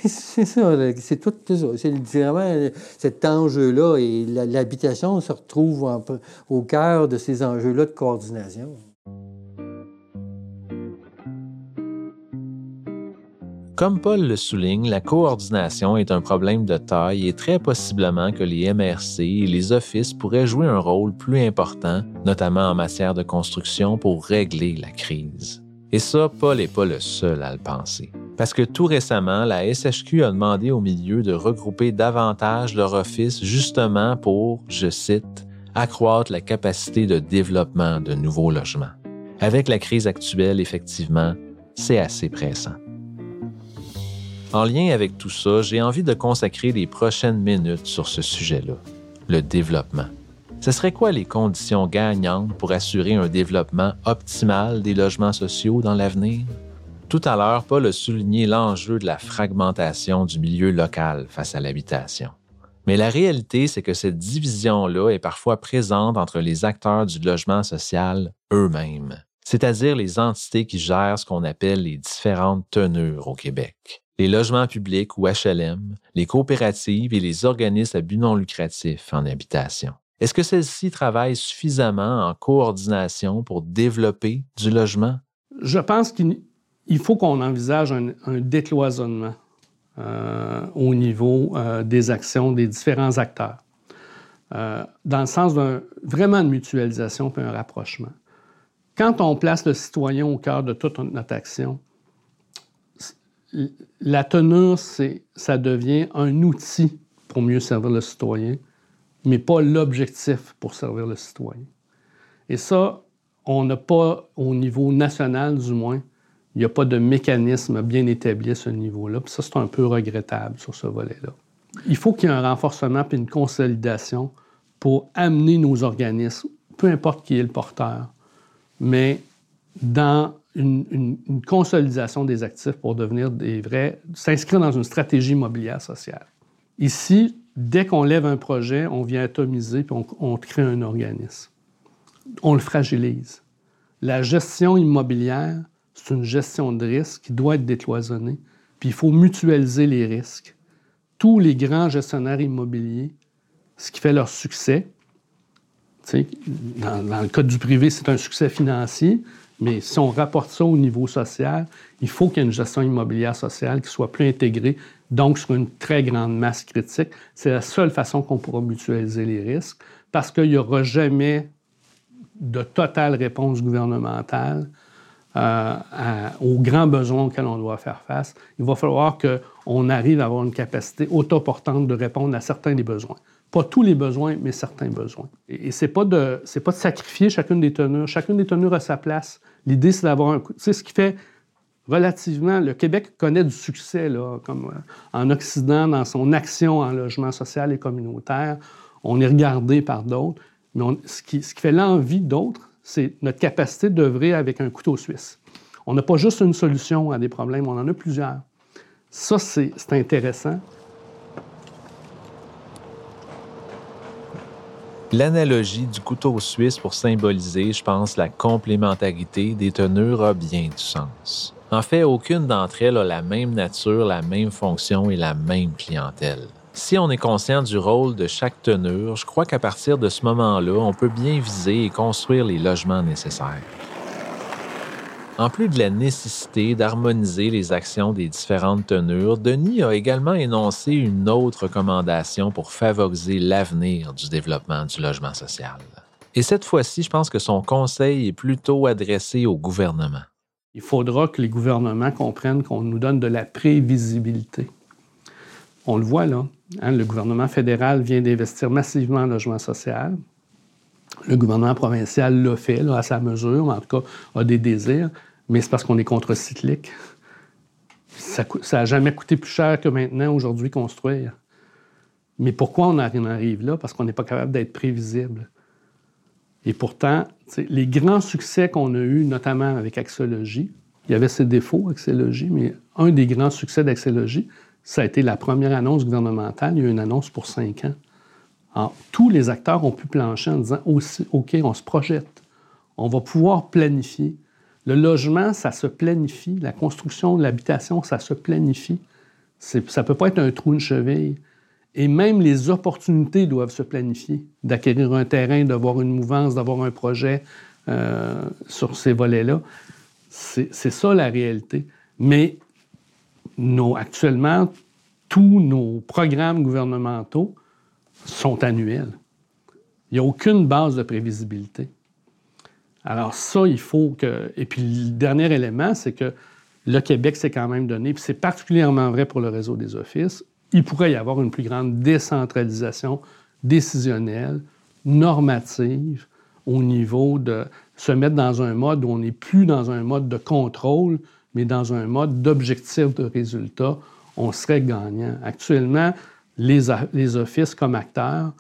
C'est ça, c'est tout ça. C'est vraiment cet enjeu-là. Et l'habitation se retrouve au cœur de ces enjeux-là de coordination. Comme Paul le souligne, la coordination est un problème de taille et très possiblement que les MRC et les offices pourraient jouer un rôle plus important, notamment en matière de construction, pour régler la crise. Et ça, Paul n'est pas le seul à le penser. Parce que tout récemment, la SHQ a demandé au milieu de regrouper davantage leur office justement pour, je cite, accroître la capacité de développement de nouveaux logements. Avec la crise actuelle, effectivement, c'est assez pressant. En lien avec tout ça, j'ai envie de consacrer les prochaines minutes sur ce sujet-là, le développement. Ce serait quoi les conditions gagnantes pour assurer un développement optimal des logements sociaux dans l'avenir? Tout à l'heure, Paul a souligné l'enjeu de la fragmentation du milieu local face à l'habitation. Mais la réalité, c'est que cette division-là est parfois présente entre les acteurs du logement social eux-mêmes, c'est-à-dire les entités qui gèrent ce qu'on appelle les différentes tenures au Québec. Les logements publics ou HLM, les coopératives et les organismes à but non lucratif en habitation. Est-ce que celles-ci travaillent suffisamment en coordination pour développer du logement? Je pense qu'il faut qu'on envisage un, décloisonnement euh, au niveau euh, des actions des différents acteurs, euh, dans le sens d'un vraiment de mutualisation puis un rapprochement. Quand on place le citoyen au cœur de toute notre action, la tenue, ça devient un outil pour mieux servir le citoyen, mais pas l'objectif pour servir le citoyen. Et ça, on n'a pas, au niveau national du moins, il n'y a pas de mécanisme bien établi à ce niveau-là. Puis ça, c'est un peu regrettable sur ce volet-là. Il faut qu'il y ait un renforcement et une consolidation pour amener nos organismes, peu importe qui est le porteur, mais dans une, consolidation des actifs pour devenir des vrais, s'inscrire dans une stratégie immobilière sociale. Ici, dès qu'on lève un projet, on vient atomiser puis on, crée un organisme. On le fragilise. La gestion immobilière, c'est une gestion de risque qui doit être décloisonnée, puis il faut mutualiser les risques. Tous les grands gestionnaires immobiliers, ce qui fait leur succès, dans, dans, le cas du privé, c'est un succès financier, mais si on rapporte ça au niveau social, il faut qu'il y ait une gestion immobilière sociale qui soit plus intégrée, donc sur une très grande masse critique. C'est la seule façon qu'on pourra mutualiser les risques, parce qu'il n'y aura jamais de totale réponse gouvernementale euh, aux grands besoins auxquels on doit faire face. Il va falloir qu'on arrive à avoir une capacité autoportante de répondre à certains des besoins. Pas tous les besoins, mais certains besoins. Et, ce n'est pas, de, pas de sacrifier chacune des tenures. Chacune des tenures a sa place. L'idée, c'est d'avoir un... Sais, ce qui fait relativement... Le Québec connaît du succès, là, comme euh, en Occident, dans son action en logement social et communautaire. On est regardé par d'autres. Mais ce, qui, ce qui fait l'envie d'autres, c'est notre capacité d'œuvrer avec un couteau suisse. On n'a pas juste une solution à des problèmes, on en a plusieurs. Ça, c'est intéressant. L'analogie du couteau suisse pour symboliser, je pense, la complémentarité des tenures a bien du sens. En fait, aucune d'entre elles a la même nature, la même fonction et la même clientèle. Si on est conscient du rôle de chaque tenure, je crois qu'à partir de ce moment-là, on peut bien viser et construire les logements nécessaires. En plus de la nécessité d'harmoniser les actions des différentes tenures, Denis a également énoncé une autre recommandation pour favoriser l'avenir du développement du logement social. Et cette fois-ci, je pense que son conseil est plutôt adressé au gouvernement. Il faudra que les gouvernements comprennent qu'on nous donne de la prévisibilité. On le voit là. Hein, le gouvernement fédéral vient d'investir massivement en logement social. Le gouvernement provincial l'a fait à sa mesure, en tout cas a des désirs, mais c'est parce qu'on est contre-cyclique. Ça n'a jamais coûté plus cher que maintenant, aujourd'hui, construire. Mais pourquoi on en arrive là? Parce qu'on n'est pas capable d'être prévisible. Et pourtant, les grands succès qu'on a eus, notamment avec Axologie, il y avait ses défauts, Axologie, mais un des grands succès d'Axologie, ça a été la première annonce gouvernementale. Il y a eu une annonce pour cinq ans tous les acteurs ont pu plancher en disant OK, on se projette, on va pouvoir planifier. Le logement, ça se planifie. La construction de l'habitation, ça se planifie. Ça ne peut pas être un trou, de cheville. Et même les opportunités doivent se planifier. D'acquérir un terrain, d'avoir une mouvance, d'avoir un projet euh, sur ces volets-là. C'est ça la réalité. Mais actuellement, tous nos programmes gouvernementaux sont annuels. Il n'y a aucune base de prévisibilité. Alors ça, il faut que... Et puis le dernier élément, c'est que le Québec s'est quand même donné, puis c'est particulièrement vrai pour le réseau des offices, il pourrait y avoir une plus grande décentralisation décisionnelle, normative, au niveau de se mettre dans un mode où on n'est plus dans un mode de contrôle, mais dans un mode d'objectif de résultat, on serait gagnant. Actuellement, les, les offices comme acteurs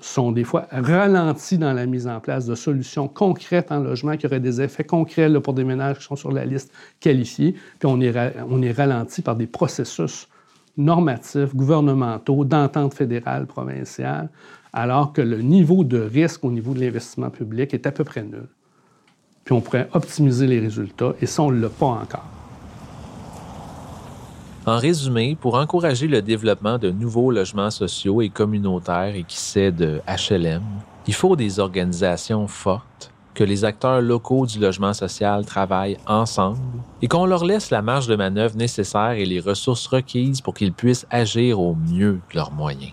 sont des fois ralentis dans la mise en place de solutions concrètes en logement qui auraient des effets concrets pour des ménages qui sont sur la liste qualifiée. Puis on est, on est ralenti par des processus normatifs, gouvernementaux, d'entente fédérale, provinciale, alors que le niveau de risque au niveau de l'investissement public est à peu près nul. Puis on pourrait optimiser les résultats, et ça, on ne l'a pas encore. En résumé, pour encourager le développement de nouveaux logements sociaux et communautaires et qui sait de HLM, il faut des organisations fortes, que les acteurs locaux du logement social travaillent ensemble et qu'on leur laisse la marge de manœuvre nécessaire et les ressources requises pour qu'ils puissent agir au mieux de leurs moyens.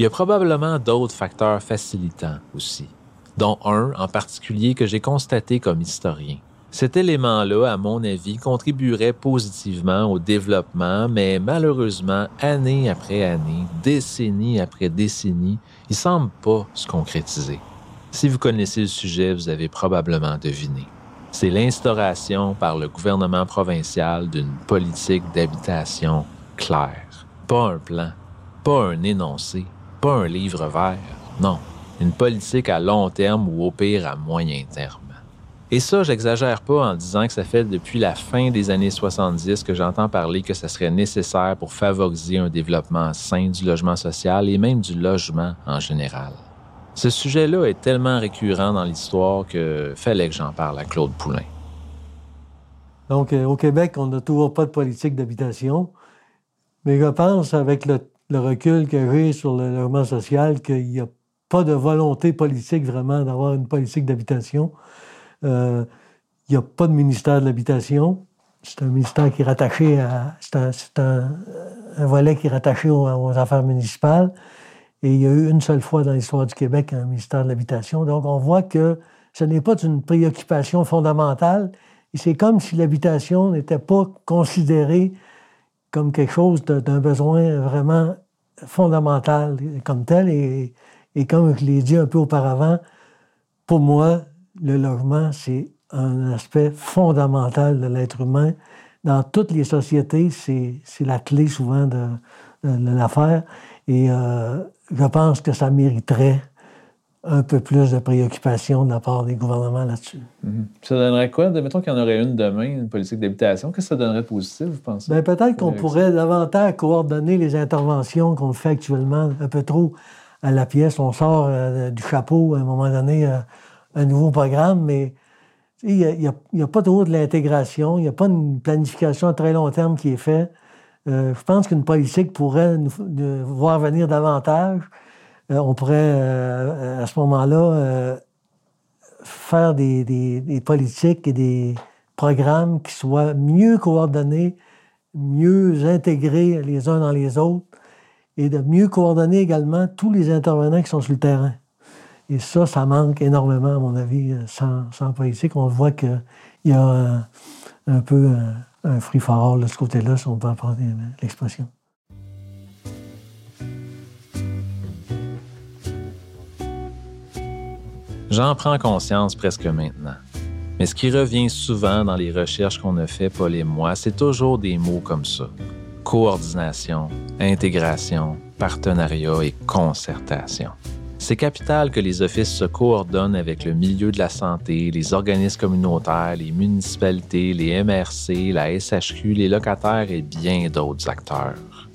Il y a probablement d'autres facteurs facilitants aussi, dont un en particulier que j'ai constaté comme historien. Cet élément-là, à mon avis, contribuerait positivement au développement, mais malheureusement, année après année, décennie après décennie, il semble pas se concrétiser. Si vous connaissez le sujet, vous avez probablement deviné. C'est l'instauration par le gouvernement provincial d'une politique d'habitation claire. Pas un plan, pas un énoncé, pas un livre vert, non, une politique à long terme ou au pire à moyen terme. Et ça, j'exagère pas en disant que ça fait depuis la fin des années 70 que j'entends parler que ça serait nécessaire pour favoriser un développement sain du logement social et même du logement en général. Ce sujet-là est tellement récurrent dans l'histoire que fallait que j'en parle à Claude Poulain. Donc, euh, au Québec, on n'a toujours pas de politique d'habitation, mais je pense, avec le, recul que j'ai sur le logement social, qu'il n'y a pas de volonté politique vraiment d'avoir une politique d'habitation. Euh, il n'y a pas de ministère de l'Habitation. C'est un ministère qui est rattaché à. C'est un, volet qui est rattaché aux, affaires municipales. Et il y a eu une seule fois dans l'histoire du Québec un ministère de l'Habitation. Donc, on voit que ce n'est pas une préoccupation fondamentale. Et c'est comme si l'habitation n'était pas considérée comme quelque chose d'un besoin vraiment fondamental comme tel. Et comme je l'ai dit un peu auparavant, pour moi, le logement, c'est un aspect fondamental de l'être humain. Dans toutes les sociétés, c'est la clé souvent de, l'affaire. Et euh, je pense que ça mériterait un peu plus de préoccupation de la part des gouvernements là-dessus. Mm-hmm. Ça donnerait quoi? Mettons qu'il y en aurait une demain, une politique d'habitation. Qu'est-ce que ça donnerait de positif, vous pensez? Bien, peut-être qu'on pourrait davantage coordonner les interventions qu'on fait actuellement un peu trop à la pièce. On sort euh, du chapeau à un moment donné. Euh, un nouveau programme, mais il n'y a, pas trop de l'intégration, il n'y a pas une planification à très long terme qui est faite. Euh, je pense qu'une politique pourrait nous, voir venir davantage. Euh, on pourrait, euh, à ce moment-là, faire des, politiques et des programmes qui soient mieux coordonnés, mieux intégrés les uns dans les autres, et de mieux coordonner également tous les intervenants qui sont sur le terrain. Et ça, ça manque énormément, à mon avis, euh, sans, politique. On voit qu'il y a un, peu un, un free for all de ce côté-là, si on peut prendre l'expression. J'en prends conscience presque maintenant. Mais ce qui revient souvent dans les recherches qu'on a fait, Paul et moi, c'est toujours des mots comme ça. Coordination, intégration, partenariat et concertation. C'est capital que les offices se coordonnent avec le milieu de la santé, les organismes communautaires, les municipalités, les MRC, la SHQ, les locataires et bien d'autres acteurs.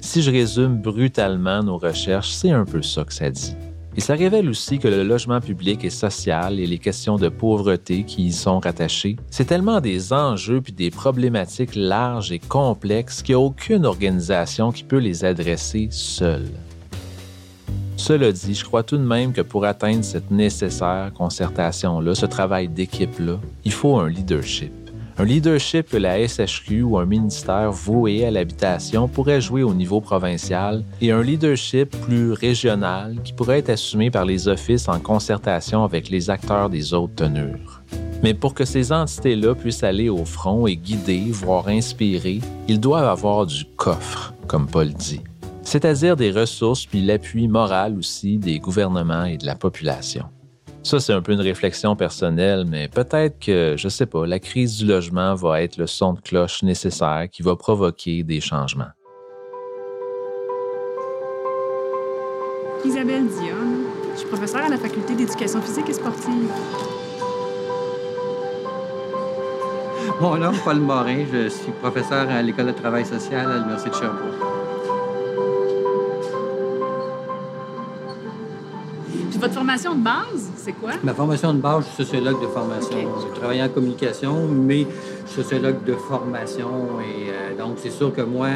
Si je résume brutalement nos recherches, c'est un peu ça que ça dit. Et ça révèle aussi que le logement public et social et les questions de pauvreté qui y sont rattachées, c'est tellement des enjeux puis des problématiques larges et complexes qu'il n'y a aucune organisation qui peut les adresser seule. Cela dit, je crois tout de même que pour atteindre cette nécessaire concertation-là, ce travail d'équipe-là, il faut un leadership. Un leadership que la SHQ ou un ministère voué à l'habitation pourrait jouer au niveau provincial et un leadership plus régional qui pourrait être assumé par les offices en concertation avec les acteurs des autres tenures. Mais pour que ces entités-là puissent aller au front et guider, voire inspirer, ils doivent avoir du coffre, comme Paul dit c'est-à-dire des ressources puis l'appui moral aussi des gouvernements et de la population. Ça, c'est un peu une réflexion personnelle, mais peut-être que, je sais pas, la crise du logement va être le son de cloche nécessaire qui va provoquer des changements. Isabelle Dionne, je suis professeure à la faculté d'éducation physique et sportive. Mon nom, Paul Morin, je suis professeur à l'École de travail social à l'Université de Sherbrooke. Votre formation de base, c'est quoi? Ma formation de base, je suis sociologue de formation. Je travaille en communication, mais je suis sociologue de formation. Et euh, donc, c'est sûr que moi,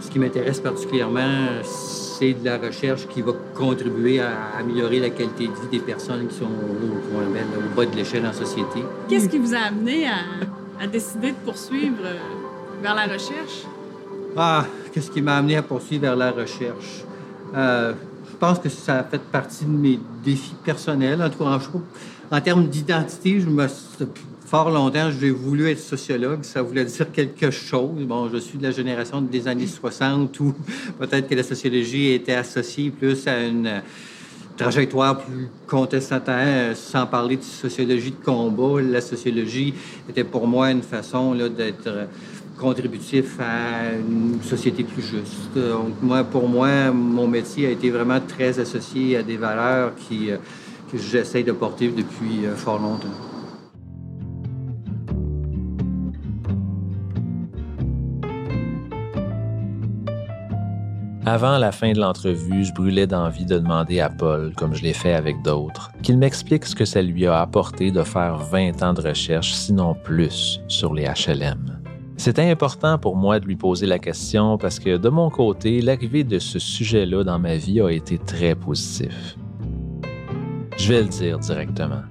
ce qui m'intéresse particulièrement, c'est de la recherche qui va contribuer à améliorer la qualité de vie des personnes qui sont au, appelle au bas de l'échelle en société. Qu'est-ce qui vous a amené à, à décider de poursuivre euh, vers la recherche? Ah, qu'est-ce qui m'a amené à poursuivre vers la recherche? Euh, pense que ça a fait partie de mes défis personnels. En tout cas, en, en termes d'identité, je me fort longtemps, j'ai voulu être sociologue. Ça voulait dire quelque chose. Bon, je suis de la génération des années 60 où peut-être que la sociologie était associée plus à une trajectoire plus contestataire, sans parler de sociologie de combat. La sociologie était pour moi une façon d'être contributif à une société plus juste. Donc, moi, pour moi, mon métier a été vraiment très associé à des valeurs qui, euh, que j'essaie de porter depuis euh, fort longtemps. Avant la fin de l'entrevue, je brûlais d'envie de demander à Paul, comme je l'ai fait avec d'autres, qu'il m'explique ce que ça lui a apporté de faire 20 ans de recherche, sinon plus, sur les HLM. C'était important pour moi de lui poser la question parce que de mon côté, l'arrivée de ce sujet-là dans ma vie a été très positif. Je vais le dire directement.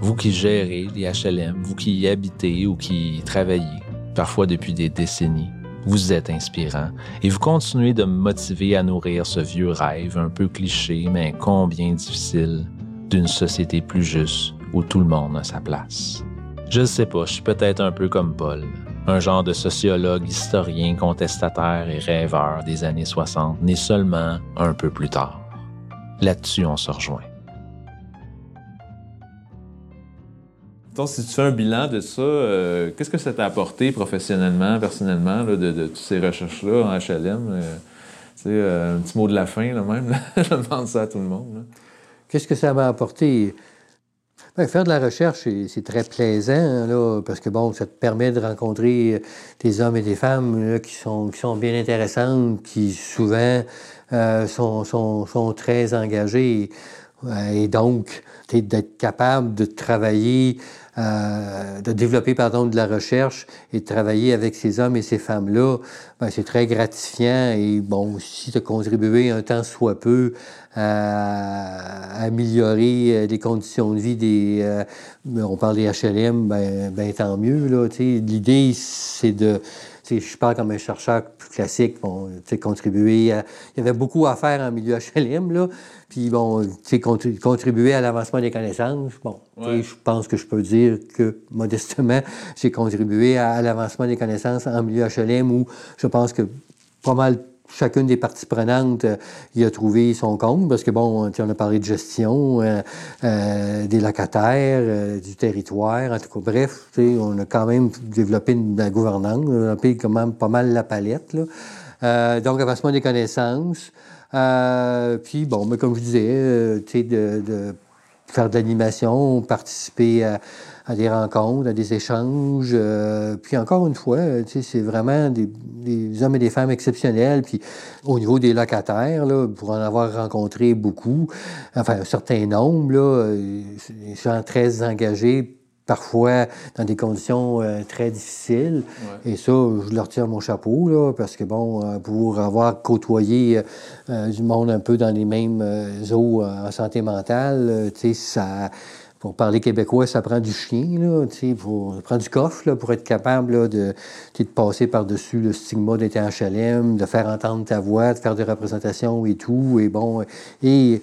Vous qui gérez les HLM, vous qui y habitez ou qui y travaillez, parfois depuis des décennies, vous êtes inspirant et vous continuez de me motiver à nourrir ce vieux rêve un peu cliché mais combien difficile d'une société plus juste où tout le monde a sa place. Je ne sais pas, je suis peut-être un peu comme Paul, un genre de sociologue, historien, contestataire et rêveur des années 60, né seulement un peu plus tard. Là-dessus, on se rejoint. Donc, si tu fais un bilan de ça, euh, qu'est-ce que ça t'a apporté professionnellement, personnellement, là, de, de toutes ces recherches-là en HLM? Euh, tu sais, euh, un petit mot de la fin, là, même. là. [LAUGHS] Je demande ça à tout le monde. Qu'est-ce que ça m'a apporté? Faire de la recherche, c'est très plaisant, parce que bon, ça te permet de rencontrer euh, des hommes et des femmes qui, sont, bien intéressantes, qui souvent euh, sont très engagés. Euh, Et donc, d'être capable de travailler, euh, de développer pardon, de la recherche et de travailler avec ces hommes et ces femmes-là, ben, c'est très gratifiant et bon, aussi de contribuer un temps soit peu à améliorer euh, les conditions de vie des. euh, on parle des HLM, ben, ben tant mieux. Tu. L'idée, c'est de. Je parle comme un chercheur plus classique, bon, contribuer à- Il y avait beaucoup à faire en milieu HLM, là. Puis, bon, contribuer à l'avancement des connaissances. Bon, Ouais. je pense que je peux dire que, modestement, j'ai contribué à, à l'avancement des connaissances en milieu HLM où je pense que pas mal chacune des parties prenantes euh, y a trouvé son compte, parce que, bon, on a parlé de gestion, euh, euh, des locataires, euh, du territoire, en tout cas, bref, on a quand même développé une, la gouvernance, on a développé quand même pas mal la palette, là. Euh, donc, avancement des connaissances. Euh, puis, bon, mais comme je disais, tu sais, de, de faire de l'animation, participer à, à des rencontres, à des échanges. euh, puis encore une fois, euh, c'est vraiment des, des hommes et des femmes exceptionnels. Puis au niveau des locataires, là, pour en avoir rencontré beaucoup, enfin un certain nombre, là, euh, des très engagés parfois dans des conditions euh, très difficiles. Et ça, je leur tire mon chapeau, là, parce que, bon, euh, pour avoir côtoyé euh, du monde un peu dans les mêmes eaux en santé mentale, tu sais, ça... Pour parler québécois, ça prend du chien, là, tu sais, pour, ça prend du coffre là, pour être capable là, de, tu sais, de passer par-dessus le stigma d'être en HLM, de faire entendre ta voix, de faire des représentations et tout. Et bon, et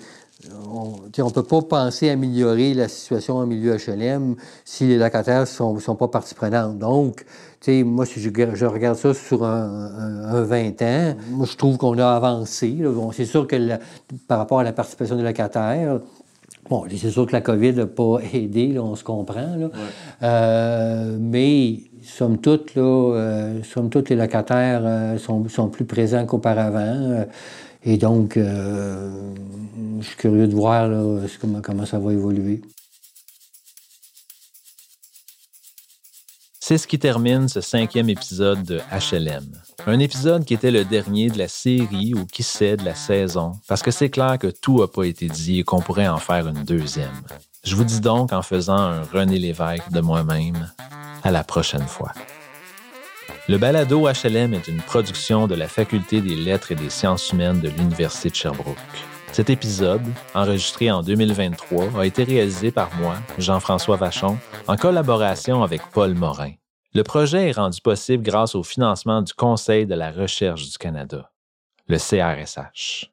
on ne peut pas penser améliorer la situation en milieu HLM si les locataires ne sont, sont pas partie prenante. Donc, moi, si je, je regarde ça sur un, un- un 20 ans, moi, je trouve qu'on a avancé. Bon, c'est sûr que la- par rapport à la participation des locataires, Bon, c'est sûr que la COVID n'a pas [LAUGHS] aidé, là, on se comprend. Là. Euh, mais, somme toute, là, euh, somme toute, les locataires euh, sont, sont, plus présents qu'auparavant. Et donc, je suis curieux de voir comment ça va évoluer. C'est ce qui termine ce cinquième épisode de HLM. Un épisode qui était le dernier de la série ou qui sait de la saison, parce que c'est clair que tout n'a pas été dit et qu'on pourrait en faire une deuxième. Je vous dis donc en faisant un René Lévesque de moi-même, à la prochaine fois. Le balado HLM est une production de la Faculté des lettres et des sciences humaines de l'Université de Sherbrooke. Cet épisode, enregistré en 2023, a été réalisé par moi, Jean-François Vachon, en collaboration avec Paul Morin. Le projet est rendu possible grâce au financement du Conseil de la recherche du Canada, le CRSH.